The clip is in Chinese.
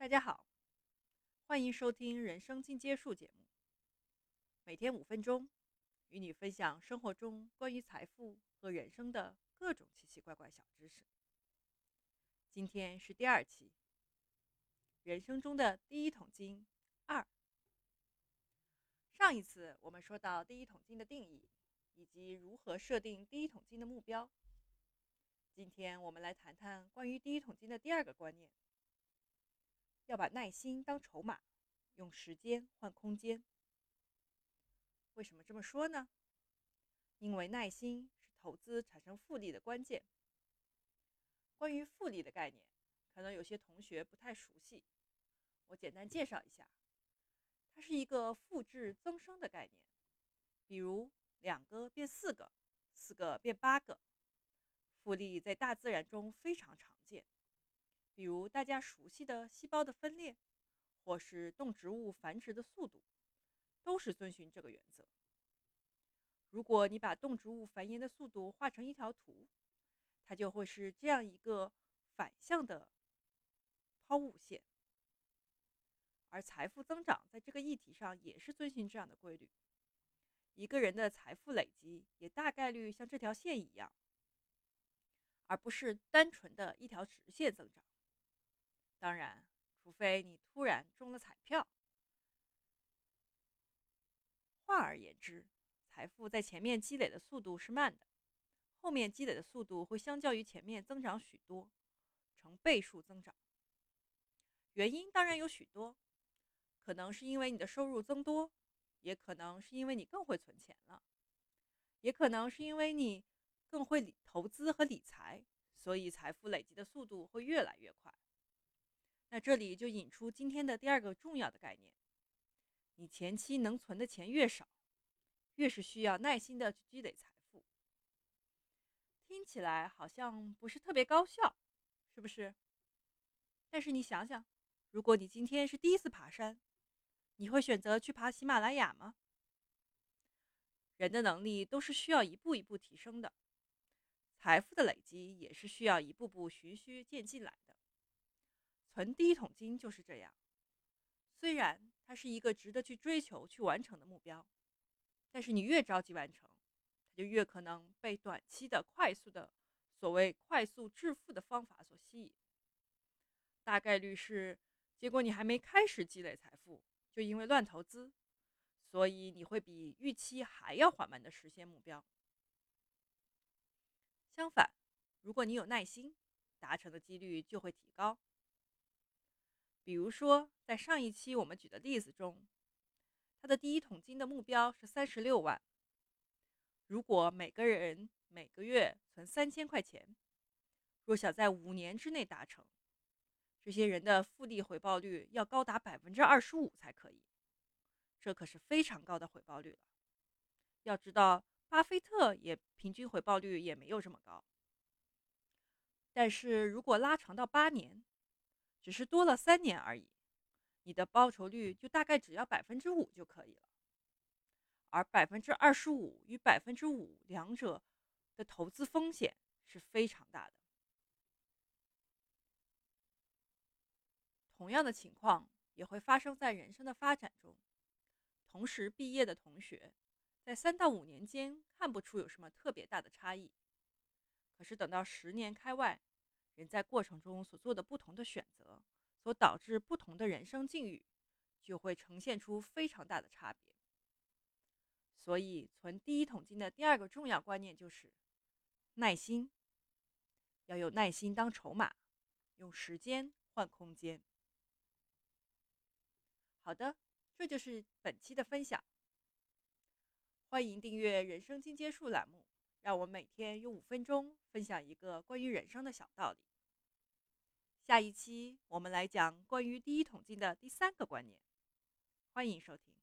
大家好，欢迎收听《人生进阶术》节目，每天五分钟，与你分享生活中关于财富和人生的各种奇奇怪怪小知识。今天是第二期，人生中的第一桶金二。上一次我们说到第一桶金的定义，以及如何设定第一桶金的目标。今天我们来谈谈关于第一桶金的第二个观念。要把耐心当筹码，用时间换空间。为什么这么说呢？因为耐心是投资产生复利的关键。关于复利的概念，可能有些同学不太熟悉，我简单介绍一下。它是一个复制增生的概念，比如两个变四个，四个变八个。复利在大自然中非常常见。比如大家熟悉的细胞的分裂，或是动植物繁殖的速度，都是遵循这个原则。如果你把动植物繁衍的速度画成一条图，它就会是这样一个反向的抛物线。而财富增长在这个议题上也是遵循这样的规律。一个人的财富累积也大概率像这条线一样，而不是单纯的一条直线增长。当然，除非你突然中了彩票。换而言之，财富在前面积累的速度是慢的，后面积累的速度会相较于前面增长许多，成倍数增长。原因当然有许多，可能是因为你的收入增多，也可能是因为你更会存钱了，也可能是因为你更会理投资和理财，所以财富累积的速度会越来越快。那这里就引出今天的第二个重要的概念：你前期能存的钱越少，越是需要耐心的去积累财富。听起来好像不是特别高效，是不是？但是你想想，如果你今天是第一次爬山，你会选择去爬喜马拉雅吗？人的能力都是需要一步一步提升的，财富的累积也是需要一步步循序渐进来的。存第一桶金就是这样，虽然它是一个值得去追求、去完成的目标，但是你越着急完成，它就越可能被短期的、快速的所谓“快速致富”的方法所吸引。大概率是，结果你还没开始积累财富，就因为乱投资，所以你会比预期还要缓慢的实现目标。相反，如果你有耐心，达成的几率就会提高。比如说，在上一期我们举的例子中，他的第一桶金的目标是三十六万。如果每个人每个月存三千块钱，若想在五年之内达成，这些人的复利回报率要高达百分之二十五才可以。这可是非常高的回报率了。要知道，巴菲特也平均回报率也没有这么高。但是如果拉长到八年，只是多了三年而已，你的报酬率就大概只要百分之五就可以了。而百分之二十五与百分之五两者的投资风险是非常大的。同样的情况也会发生在人生的发展中。同时毕业的同学，在三到五年间看不出有什么特别大的差异，可是等到十年开外。人在过程中所做的不同的选择，所导致不同的人生境遇，就会呈现出非常大的差别。所以，存第一桶金的第二个重要观念就是耐心，要有耐心当筹码，用时间换空间。好的，这就是本期的分享。欢迎订阅“人生进阶术”栏目，让我每天用五分钟分享一个关于人生的小道理。下一期我们来讲关于第一桶金的第三个观念，欢迎收听。